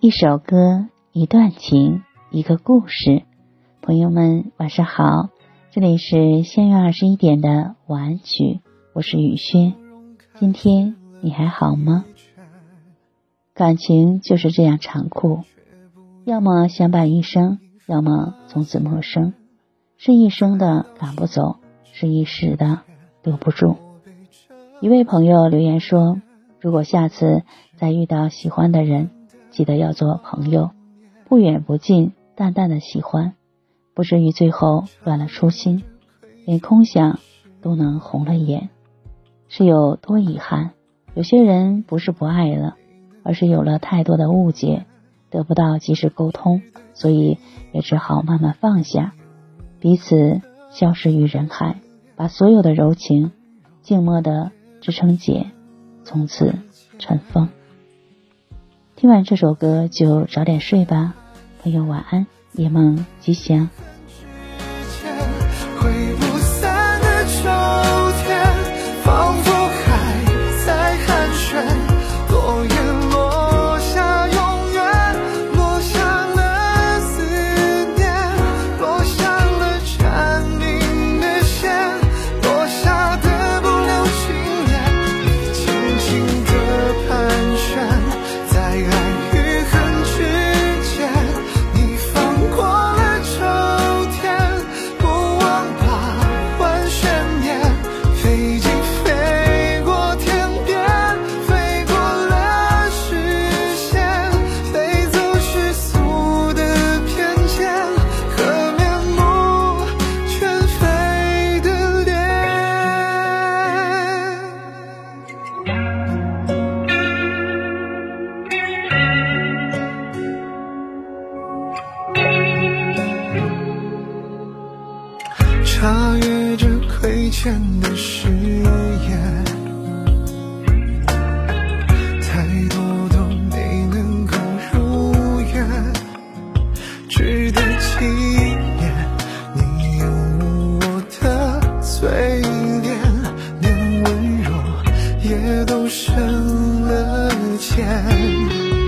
一首歌，一段情，一个故事。朋友们，晚上好，这里是相约二十一点的晚曲，我是雨轩。今天你还好吗？感情就是这样残酷，要么相伴一生，要么从此陌生。是一生的赶不走，是一时的留不住。一位朋友留言说：“如果下次再遇到喜欢的人。”记得要做朋友，不远不近，淡淡的喜欢，不至于最后乱了初心，连空想都能红了眼，是有多遗憾？有些人不是不爱了，而是有了太多的误解，得不到及时沟通，所以也只好慢慢放下，彼此消失于人海，把所有的柔情静默的支撑姐，从此尘封。听完这首歌就早点睡吧，朋友晚安，夜梦吉祥。跨越着亏欠的誓言，太多都没能够如愿，值得纪念。你有我的嘴脸，连温柔也都深了浅。